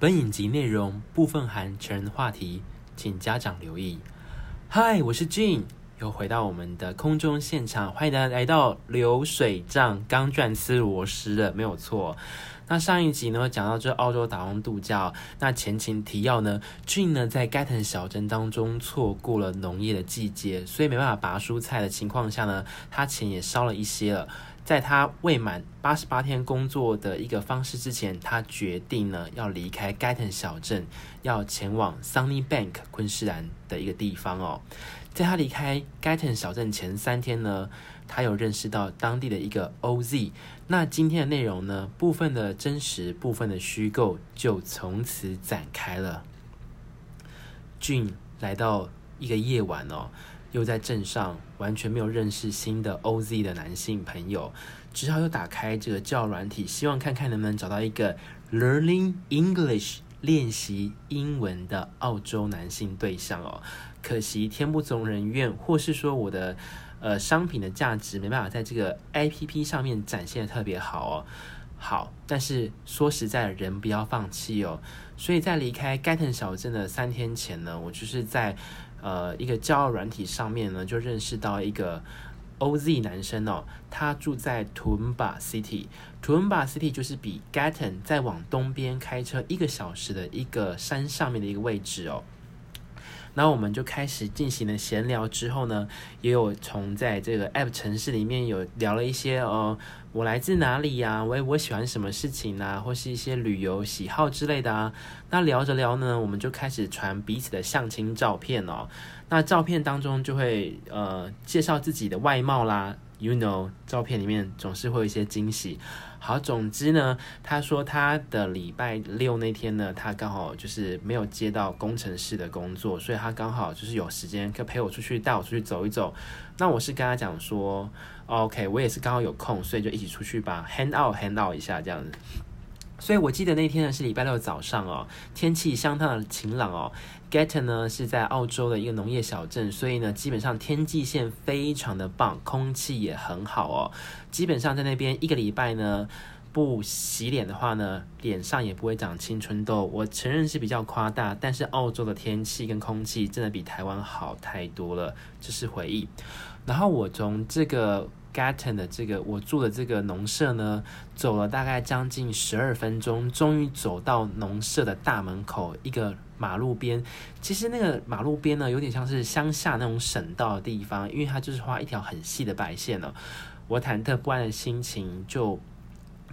本影集内容部分含成人话题，请家长留意。嗨，我是 Gene，又回到我们的空中现场，欢迎大家来到流水账刚钻吃螺丝了，没有错。那上一集呢，讲到这澳洲打工度假，那前情提要呢，Gene 呢在盖顿小镇当中错过了农业的季节，所以没办法拔蔬菜的情况下呢，他钱也烧了一些了。在他未满八十八天工作的一个方式之前，他决定呢要离开 g a t o n 小镇，要前往 Sunnybank 昆士兰的一个地方哦。在他离开 g a t o n 小镇前三天呢，他有认识到当地的一个 OZ。那今天的内容呢，部分的真实，部分的虚构，就从此展开了。Gene 来到一个夜晚哦。又在镇上完全没有认识新的 OZ 的男性朋友，只好又打开这个教软体，希望看看能不能找到一个 Learning English 练习英文的澳洲男性对象哦。可惜天不从人愿，或是说我的呃商品的价值没办法在这个 APP 上面展现得特别好哦。好，但是说实在的，人不要放弃哦。所以在离开 get 小镇的三天前呢，我就是在。呃，一个交友软体上面呢，就认识到一个 OZ 男生哦，他住在 Tumba City。Tumba City 就是比 Gatton 再往东边开车一个小时的一个山上面的一个位置哦。那我们就开始进行了闲聊，之后呢，也有从在这个 App 城市里面有聊了一些哦，我来自哪里呀？我我喜欢什么事情啊？或是一些旅游喜好之类的啊。那聊着聊呢，我们就开始传彼此的相亲照片哦。那照片当中就会呃介绍自己的外貌啦，You know，照片里面总是会有一些惊喜。好，总之呢，他说他的礼拜六那天呢，他刚好就是没有接到工程师的工作，所以他刚好就是有时间可以陪我出去，带我出去走一走。那我是跟他讲说，OK，我也是刚好有空，所以就一起出去吧，hand out hand out 一下这样子。所以我记得那天呢是礼拜六早上哦，天气相当的晴朗哦。Gatton 呢是在澳洲的一个农业小镇，所以呢基本上天际线非常的棒，空气也很好哦。基本上在那边一个礼拜呢不洗脸的话呢，脸上也不会长青春痘。我承认是比较夸大，但是澳洲的天气跟空气真的比台湾好太多了，这是回忆。然后我从这个。Gatton 的这个我住的这个农舍呢，走了大概将近十二分钟，终于走到农舍的大门口，一个马路边。其实那个马路边呢，有点像是乡下那种省道的地方，因为它就是画一条很细的白线了。我忐忑不安的心情就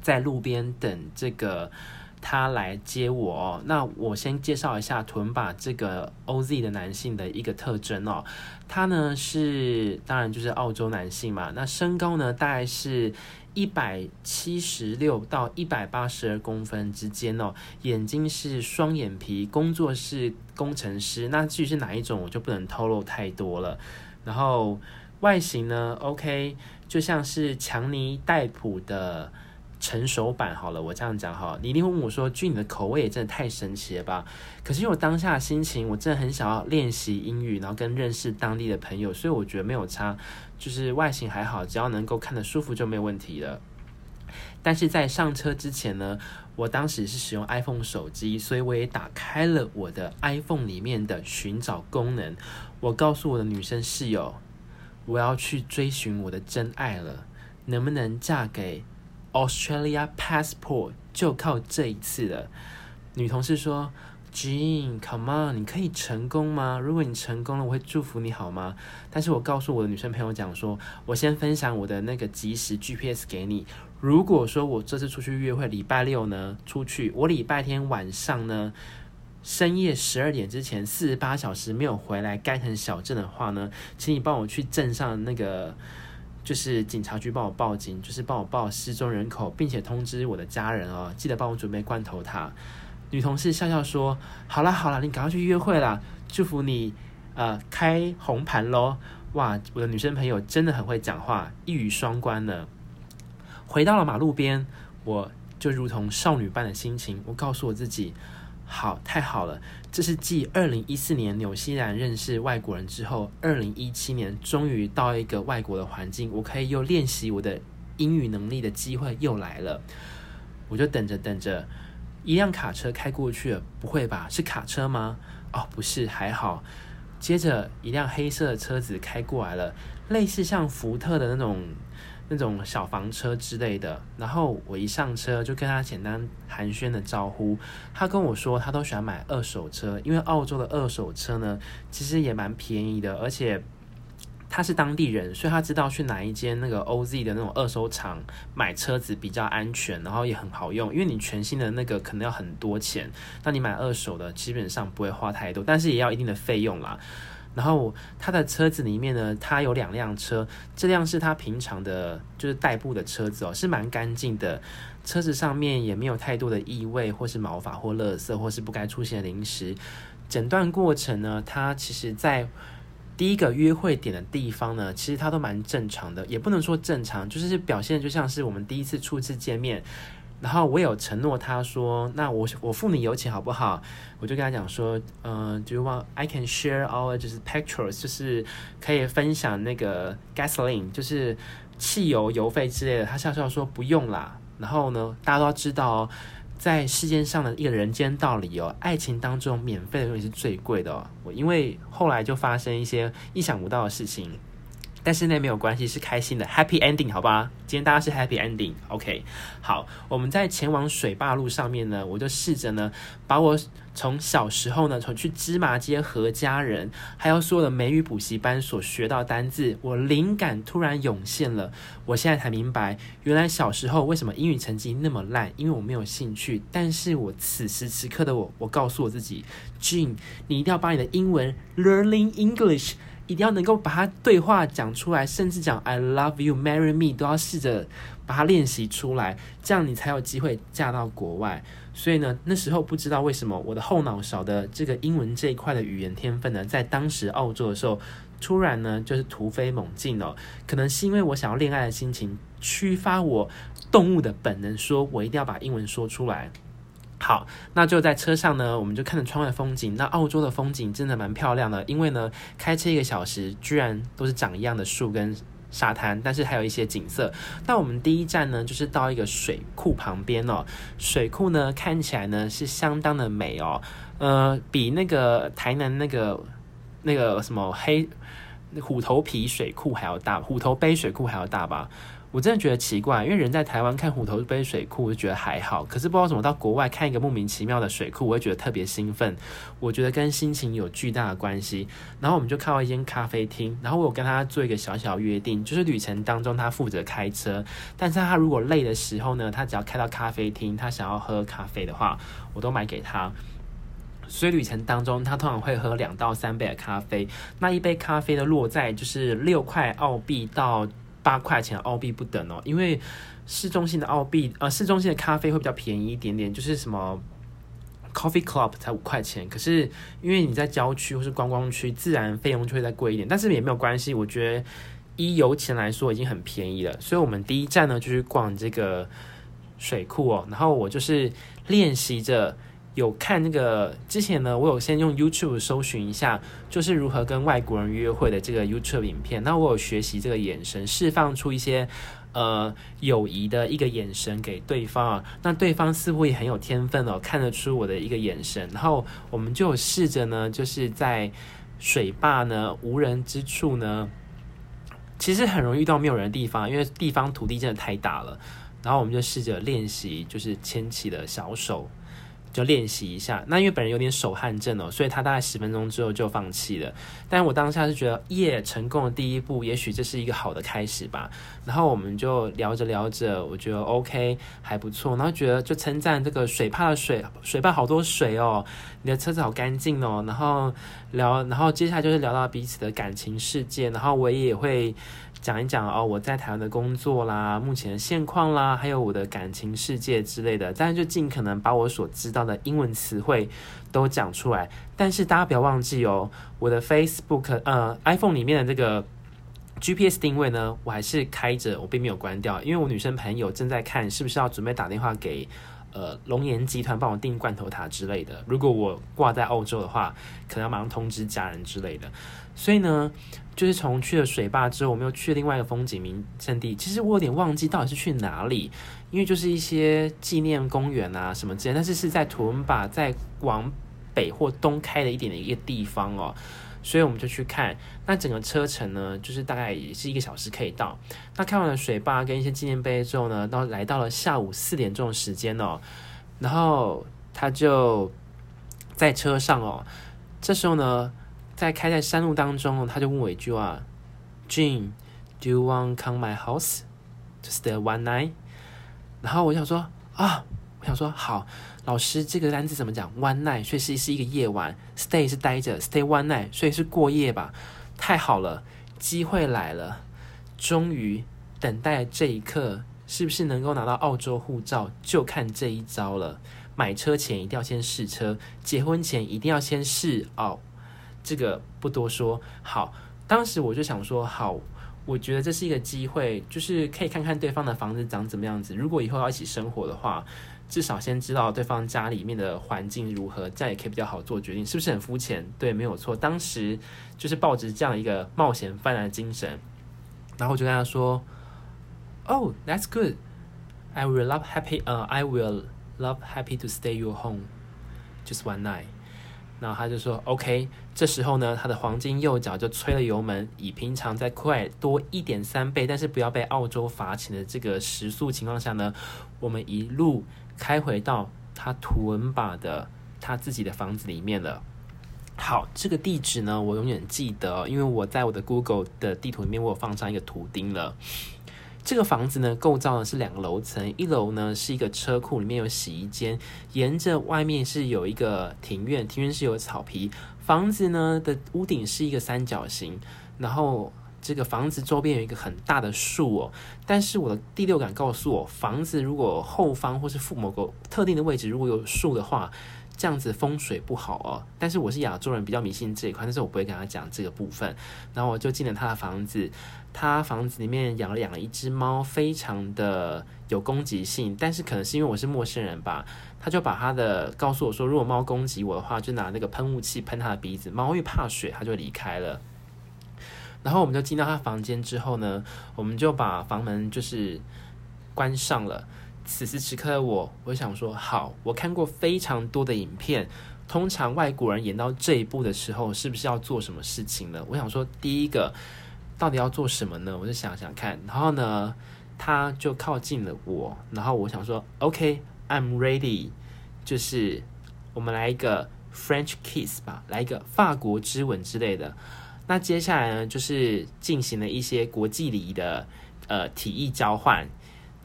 在路边等这个。他来接我哦，那我先介绍一下屯把这个 OZ 的男性的一个特征哦。他呢是当然就是澳洲男性嘛，那身高呢大概是一百七十六到一百八十二公分之间哦，眼睛是双眼皮，工作是工程师。那至于是哪一种，我就不能透露太多了。然后外形呢，OK，就像是强尼戴普的。成熟版好了，我这样讲哈，你一定会问我说：“君，你的口味也真的太神奇了吧？”可是因为我当下的心情，我真的很想要练习英语，然后跟认识当地的朋友，所以我觉得没有差，就是外形还好，只要能够看得舒服就没有问题了。但是在上车之前呢，我当时是使用 iPhone 手机，所以我也打开了我的 iPhone 里面的寻找功能。我告诉我的女生室友，我要去追寻我的真爱了，能不能嫁给？Australia passport 就靠这一次了。女同事说：“Jean，come on，你可以成功吗？如果你成功了，我会祝福你好吗？”但是我告诉我的女生朋友讲说：“我先分享我的那个即时 GPS 给你。如果说我这次出去约会，礼拜六呢出去，我礼拜天晚上呢深夜十二点之前四十八小时没有回来 Gatton 小镇的话呢，请你帮我去镇上那个。”就是警察局帮我报警，就是帮我报失踪人口，并且通知我的家人哦，记得帮我准备罐头塔。女同事笑笑说：“好啦好啦，你赶快去约会啦，祝福你，呃，开红盘喽！”哇，我的女生朋友真的很会讲话，一语双关呢。回到了马路边，我就如同少女般的心情，我告诉我自己。好，太好了！这是继二零一四年纽西兰认识外国人之后，二零一七年终于到一个外国的环境，我可以又练习我的英语能力的机会又来了。我就等着等着，一辆卡车开过去了，不会吧？是卡车吗？哦，不是，还好。接着一辆黑色的车子开过来了，类似像福特的那种那种小房车之类的。然后我一上车就跟他简单寒暄的招呼，他跟我说他都喜欢买二手车，因为澳洲的二手车呢其实也蛮便宜的，而且。他是当地人，所以他知道去哪一间那个 OZ 的那种二手厂买车子比较安全，然后也很好用。因为你全新的那个可能要很多钱，那你买二手的基本上不会花太多，但是也要一定的费用啦。然后他的车子里面呢，他有两辆车，这辆是他平常的，就是代步的车子哦，是蛮干净的，车子上面也没有太多的异味，或是毛发或垃圾，或是不该出现的零食。整段过程呢，他其实在。第一个约会点的地方呢，其实他都蛮正常的，也不能说正常，就是表现就像是我们第一次初次见面。然后我有承诺他说，那我我付你油钱好不好？我就跟他讲说，嗯、呃，Do you want I can share our 就是 petrols，就是可以分享那个 gasoline，就是汽油油费之类的。他笑笑说不用啦。然后呢，大家都知道哦。在世界上的一个人间道理哦，爱情当中免费的东西是最贵的哦。我因为后来就发生一些意想不到的事情。但是那没有关系，是开心的 Happy Ending，好吧？今天大家是 Happy Ending，OK？好，我们在前往水坝路上面呢，我就试着呢，把我从小时候呢，从去芝麻街何家人，还有所有的美语补习班所学到单字，我灵感突然涌现了。我现在才明白，原来小时候为什么英语成绩那么烂，因为我没有兴趣。但是我此时此刻的我，我告诉我自己，Gene，你一定要把你的英文 Learning English。一定要能够把它对话讲出来，甚至讲 I love you, marry me 都要试着把它练习出来，这样你才有机会嫁到国外。所以呢，那时候不知道为什么我的后脑勺的这个英文这一块的语言天分呢，在当时澳洲的时候，突然呢就是突飞猛进哦。可能是因为我想要恋爱的心情，驱发我动物的本能，说我一定要把英文说出来。好，那就在车上呢，我们就看着窗外风景。那澳洲的风景真的蛮漂亮的，因为呢，开车一个小时，居然都是长一样的树跟沙滩，但是还有一些景色。那我们第一站呢，就是到一个水库旁边哦。水库呢，看起来呢是相当的美哦，呃，比那个台南那个那个什么黑虎头皮水库还要大，虎头杯水库还要大吧。我真的觉得奇怪，因为人在台湾看虎头杯水库，我就觉得还好。可是不知道怎么到国外看一个莫名其妙的水库，我会觉得特别兴奋。我觉得跟心情有巨大的关系。然后我们就看到一间咖啡厅，然后我有跟他做一个小小约定，就是旅程当中他负责开车，但是他如果累的时候呢，他只要开到咖啡厅，他想要喝咖啡的话，我都买给他。所以旅程当中，他通常会喝两到三杯的咖啡。那一杯咖啡的落在就是六块澳币到。八块钱澳币不等哦，因为市中心的澳币，呃，市中心的咖啡会比较便宜一点点，就是什么 Coffee Club 才五块钱，可是因为你在郊区或是观光区，自然费用就会再贵一点，但是也没有关系，我觉得依油钱来说已经很便宜了，所以我们第一站呢就去逛这个水库哦，然后我就是练习着。有看那个之前呢，我有先用 YouTube 搜寻一下，就是如何跟外国人约会的这个 YouTube 影片。那我有学习这个眼神，释放出一些呃友谊的一个眼神给对方啊。那对方似乎也很有天分哦，看得出我的一个眼神。然后我们就试着呢，就是在水坝呢无人之处呢，其实很容易遇到没有人的地方，因为地方土地真的太大了。然后我们就试着练习，就是牵起了小手。就练习一下，那因为本人有点手汗症哦，所以他大概十分钟之后就放弃了。但我当下是觉得，耶，成功的第一步，也许这是一个好的开始吧。然后我们就聊着聊着，我觉得 OK 还不错，然后觉得就称赞这个水坝的水，水坝好多水哦，你的车子好干净哦。然后聊，然后接下来就是聊到彼此的感情世界，然后我也会。讲一讲哦，我在台湾的工作啦，目前的现况啦，还有我的感情世界之类的，但是就尽可能把我所知道的英文词汇都讲出来。但是大家不要忘记哦，我的 Facebook 呃 iPhone 里面的这个 GPS 定位呢，我还是开着，我并没有关掉，因为我女生朋友正在看是不是要准备打电话给。呃龙岩集团帮我订罐头塔之类的。如果我挂在澳洲的话，可能要马上通知家人之类的。所以呢，就是从去了水坝之后，我们又去了另外一个风景名胜地。其实我有点忘记到底是去哪里，因为就是一些纪念公园啊什么之类，但是是在图文巴在往北或东开的一点的一个地方哦。所以我们就去看，那整个车程呢，就是大概也是一个小时可以到。那看完了水坝跟一些纪念碑之后呢，到来到了下午四点钟的时间哦，然后他就在车上哦，这时候呢，在开在山路当中，他就问我一句话：“Jean，do you want come my house to stay one night？” 然后我想说啊，我想说好。老师，这个单词怎么讲？One night，所以是是一个夜晚。Stay 是待着，Stay one night，所以是过夜吧？太好了，机会来了，终于等待这一刻，是不是能够拿到澳洲护照？就看这一招了。买车前一定要先试车，结婚前一定要先试哦。这个不多说。好，当时我就想说，好，我觉得这是一个机会，就是可以看看对方的房子长怎么样子。如果以后要一起生活的话。至少先知道对方家里面的环境如何，这样也可以比较好做决定，是不是很肤浅？对，没有错。当时就是抱着这样一个冒险犯难的精神，然后我就跟他说：“Oh, that's good. I will love happy. 呃、，I will love happy to stay your home just one night.” 然后他就说：“OK。”这时候呢，他的黄金右脚就催了油门，以平常再快多一点三倍，但是不要被澳洲罚钱的这个时速情况下呢，我们一路。开回到他图文巴的他自己的房子里面了。好，这个地址呢，我永远记得，因为我在我的 Google 的地图里面，我有放上一个图钉了。这个房子呢，构造的是两个楼层，一楼呢是一个车库，里面有洗衣间，沿着外面是有一个庭院，庭院是有草皮。房子呢的屋顶是一个三角形，然后。这个房子周边有一个很大的树哦，但是我的第六感告诉我，房子如果后方或是附某个特定的位置如果有树的话，这样子风水不好哦。但是我是亚洲人，比较迷信这一块，但是我不会跟他讲这个部分。然后我就进了他的房子，他房子里面养了养了一只猫，非常的有攻击性，但是可能是因为我是陌生人吧，他就把他的告诉我说，如果猫攻击我的话，就拿那个喷雾器喷他的鼻子，猫会怕水，他就离开了。然后我们就进到他房间之后呢，我们就把房门就是关上了。此时此刻的我，我想说，好，我看过非常多的影片，通常外国人演到这一步的时候，是不是要做什么事情呢？我想说，第一个到底要做什么呢？我就想想看。然后呢，他就靠近了我，然后我想说，OK，I'm ready，就是我们来一个 French kiss 吧，来一个法国之吻之类的。那接下来呢，就是进行了一些国际礼仪的呃体液交换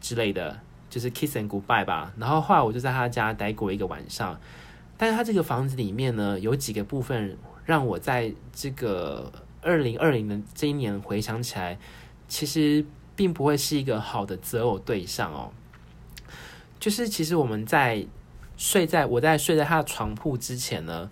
之类的，就是 kiss and goodbye 吧。然后后来我就在他家待过一个晚上，但是他这个房子里面呢，有几个部分让我在这个二零二零的这一年回想起来，其实并不会是一个好的择偶对象哦。就是其实我们在睡在我在睡在他的床铺之前呢。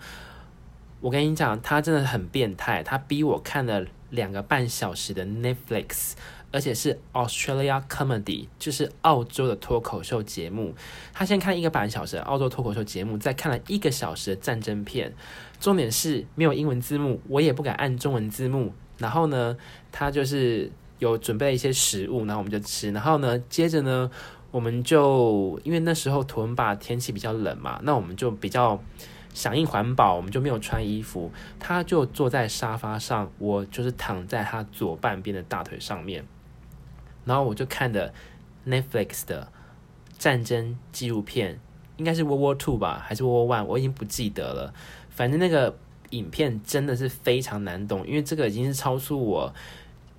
我跟你讲，他真的很变态。他逼我看了两个半小时的 Netflix，而且是 Australia Comedy，就是澳洲的脱口秀节目。他先看一个半小时的澳洲脱口秀节目，再看了一个小时的战争片。重点是没有英文字幕，我也不敢按中文字幕。然后呢，他就是有准备一些食物，然后我们就吃。然后呢，接着呢，我们就因为那时候图文吧天气比较冷嘛，那我们就比较。响应环保，我们就没有穿衣服。他就坐在沙发上，我就是躺在他左半边的大腿上面。然后我就看的 Netflix 的战争纪录片，应该是 World War Two 吧，还是 World War One？我已经不记得了。反正那个影片真的是非常难懂，因为这个已经是超出我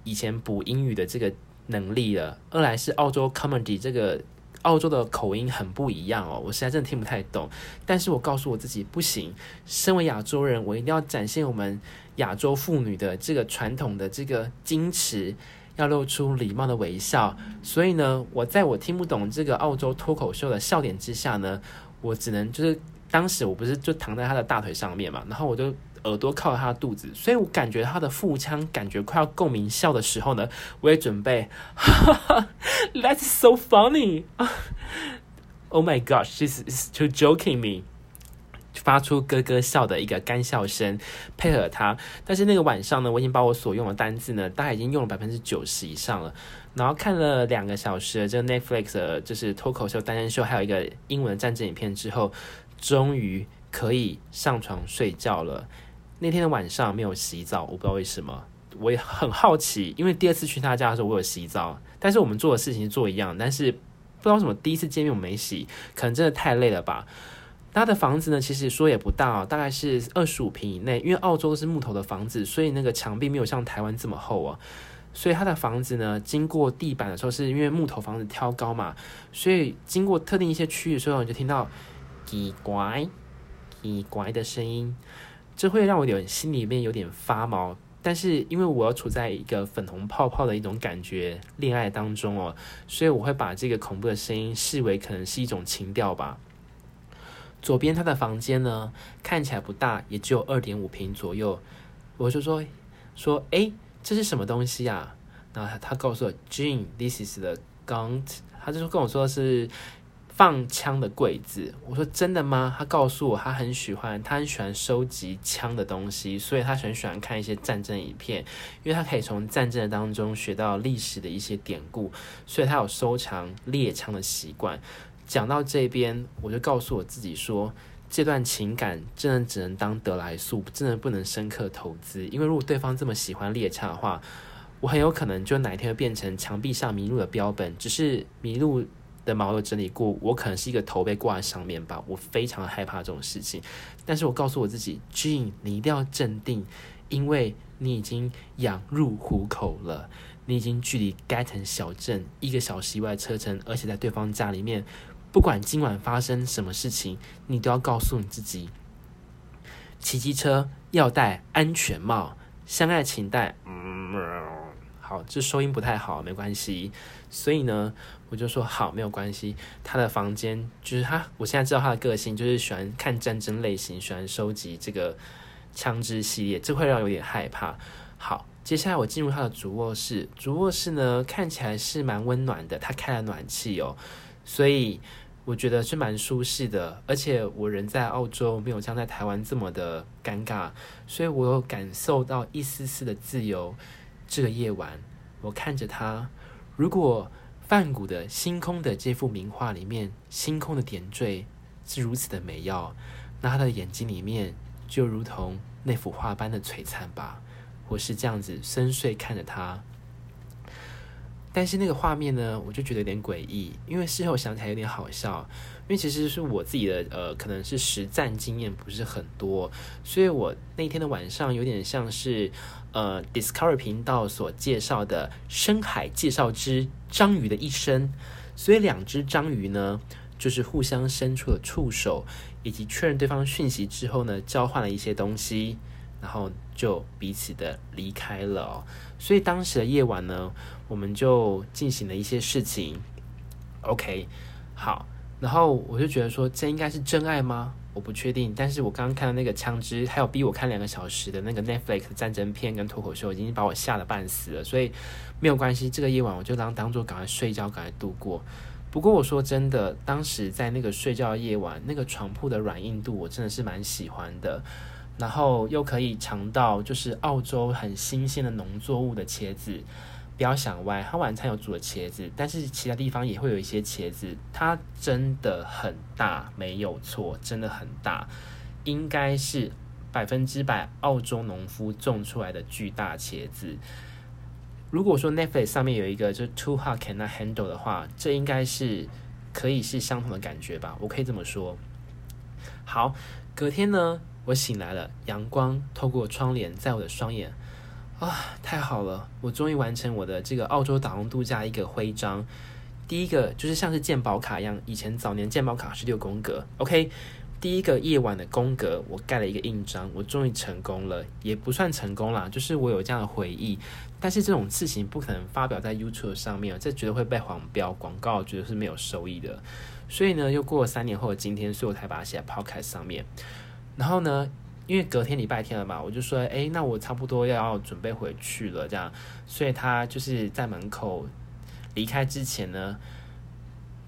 以前补英语的这个能力了。二来是澳洲 Comedy 这个。澳洲的口音很不一样哦，我实在真的听不太懂。但是我告诉我自己不行，身为亚洲人，我一定要展现我们亚洲妇女的这个传统的这个矜持，要露出礼貌的微笑。所以呢，我在我听不懂这个澳洲脱口秀的笑点之下呢，我只能就是当时我不是就躺在他的大腿上面嘛，然后我就。耳朵靠他的肚子，所以我感觉他的腹腔感觉快要共鸣笑的时候呢，我也准备，哈 哈，That's so funny 啊！Oh my gosh，this is too joking me。发出咯咯笑的一个干笑声，配合他。但是那个晚上呢，我已经把我所用的单字呢，大概已经用了百分之九十以上了。然后看了两个小时的这个 Netflix 的就是脱口秀、单身秀，还有一个英文战争影片之后，终于可以上床睡觉了。那天的晚上没有洗澡，我不知道为什么。我也很好奇，因为第二次去他家的时候，我有洗澡，但是我们做的事情是做一样，但是不知道什么第一次见面我没洗，可能真的太累了吧。他的房子呢，其实说也不大，大概是二十五平以内。因为澳洲是木头的房子，所以那个墙壁没有像台湾这么厚啊。所以他的房子呢，经过地板的时候，是因为木头房子挑高嘛，所以经过特定一些区域的时候，你就听到奇怪、奇怪的声音，这会让我有点心里面有点发毛。但是因为我要处在一个粉红泡泡的一种感觉恋爱当中哦，所以我会把这个恐怖的声音视为可能是一种情调吧。左边他的房间呢，看起来不大，也只有二点五平左右。我就说说，诶，这是什么东西啊？然后他告诉我，Jean，this is the gun。他就跟我说是放枪的柜子。我说真的吗？他告诉我，他很喜欢，他很喜欢收集枪的东西，所以他很喜欢看一些战争影片，因为他可以从战争当中学到历史的一些典故，所以他有收藏猎枪的习惯。讲到这边，我就告诉我自己说，这段情感真的只能当得来速，真的不能深刻投资。因为如果对方这么喜欢猎枪的话，我很有可能就哪一天会变成墙壁上麋鹿的标本。只是麋鹿的毛有整理过，我可能是一个头被挂在上面吧。我非常害怕这种事情。但是我告诉我自己，Jean，你一定要镇定，因为你已经养入虎口了，你已经距离该城小镇一个小时以外的车程，而且在对方家里面。不管今晚发生什么事情，你都要告诉你自己：骑机车要戴安全帽，相爱请戴。嗯，好，这收音不太好，没关系。所以呢，我就说好，没有关系。他的房间就是他，我现在知道他的个性，就是喜欢看战争类型，喜欢收集这个枪支系列，这会让我有点害怕。好，接下来我进入他的主卧室，主卧室呢看起来是蛮温暖的，他开了暖气哦，所以。我觉得是蛮舒适的，而且我人在澳洲，没有像在台湾这么的尴尬，所以我有感受到一丝丝的自由。这个夜晚，我看着他，如果梵谷的星空的这幅名画里面，星空的点缀是如此的美妙，那他的眼睛里面就如同那幅画般的璀璨吧。我是这样子深邃看着他。但是那个画面呢，我就觉得有点诡异，因为事后想起来有点好笑。因为其实是我自己的呃，可能是实战经验不是很多，所以我那天的晚上有点像是呃，Discovery 频道所介绍的深海介绍之章鱼的一生。所以两只章鱼呢，就是互相伸出了触手，以及确认对方讯息之后呢，交换了一些东西，然后就彼此的离开了。所以当时的夜晚呢，我们就进行了一些事情。OK，好，然后我就觉得说，这应该是真爱吗？我不确定。但是我刚刚看到那个枪支，还有逼我看两个小时的那个 Netflix 战争片跟脱口秀，已经把我吓得半死了。所以没有关系，这个夜晚我就当当做赶快睡觉，赶快度过。不过我说真的，当时在那个睡觉的夜晚，那个床铺的软硬度，我真的是蛮喜欢的。然后又可以尝到就是澳洲很新鲜的农作物的茄子，不要想歪，他晚餐有煮的茄子，但是其他地方也会有一些茄子，它真的很大，没有错，真的很大，应该是百分之百澳洲农夫种出来的巨大茄子。如果说 Netflix 上面有一个就是 Too Hot Cannot Handle 的话，这应该是可以是相同的感觉吧，我可以这么说。好，隔天呢，我醒来了，阳光透过窗帘在我的双眼，啊，太好了！我终于完成我的这个澳洲打工度假一个徽章。第一个就是像是鉴宝卡一样，以前早年鉴宝卡是六宫格，OK。第一个夜晚的宫格，我盖了一个印章，我终于成功了，也不算成功啦，就是我有这样的回忆。但是这种事情不可能发表在 YouTube 上面，这绝对会被黄标广告，绝对是没有收益的。所以呢，又过了三年后的今天，所以我才把它写在 Podcast 上面。然后呢，因为隔天礼拜天了嘛，我就说，哎，那我差不多要，准备回去了，这样，所以他就是在门口离开之前呢，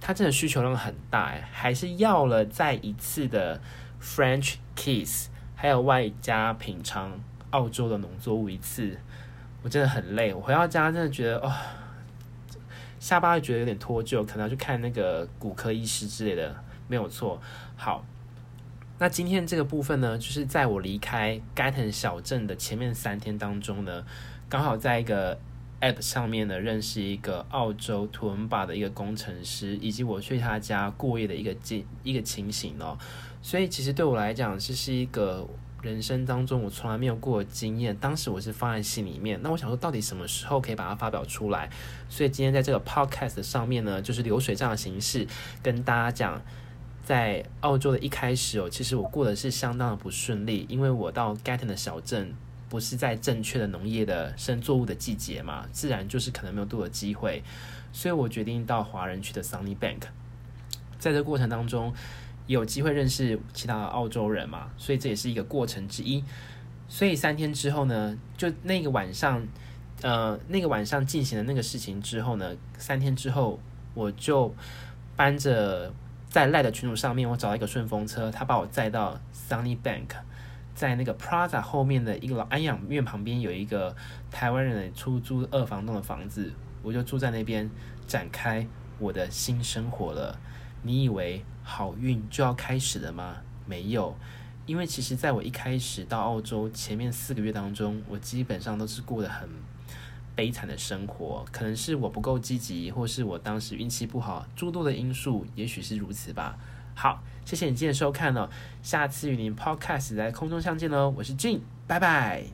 他真的需求量很大哎，还是要了再一次的 French kiss，还有外加品尝澳洲的农作物一次，我真的很累。我回到家真的觉得哦，下巴会觉得有点脱臼，可能要去看那个骨科医师之类的，没有错。好，那今天这个部分呢，就是在我离开盖顿小镇的前面三天当中呢，刚好在一个。App 上面呢，认识一个澳洲图文巴的一个工程师，以及我去他家过夜的一个情一个情形哦。所以其实对我来讲，这是一个人生当中我从来没有过的经验。当时我是放在心里面，那我想说，到底什么时候可以把它发表出来？所以今天在这个 Podcast 上面呢，就是流水账的形式跟大家讲，在澳洲的一开始哦，其实我过得是相当的不顺利，因为我到 Gatton 的小镇。不是在正确的农业的生作物的季节嘛，自然就是可能没有多的机会，所以我决定到华人区的 Sunnybank。在这过程当中，有机会认识其他的澳洲人嘛，所以这也是一个过程之一。所以三天之后呢，就那个晚上，呃，那个晚上进行了那个事情之后呢，三天之后我就搬着在赖的群组上面，我找到一个顺风车，他把我载到 Sunnybank。在那个 Plaza 后面的一个老安养院旁边，有一个台湾人的出租二房东的房子，我就住在那边，展开我的新生活了。你以为好运就要开始了吗？没有，因为其实在我一开始到澳洲前面四个月当中，我基本上都是过得很悲惨的生活。可能是我不够积极，或是我当时运气不好，诸多的因素，也许是如此吧。好，谢谢你今天收看哦，下次与您 Podcast 在空中相见喽，我是 Gene，拜拜。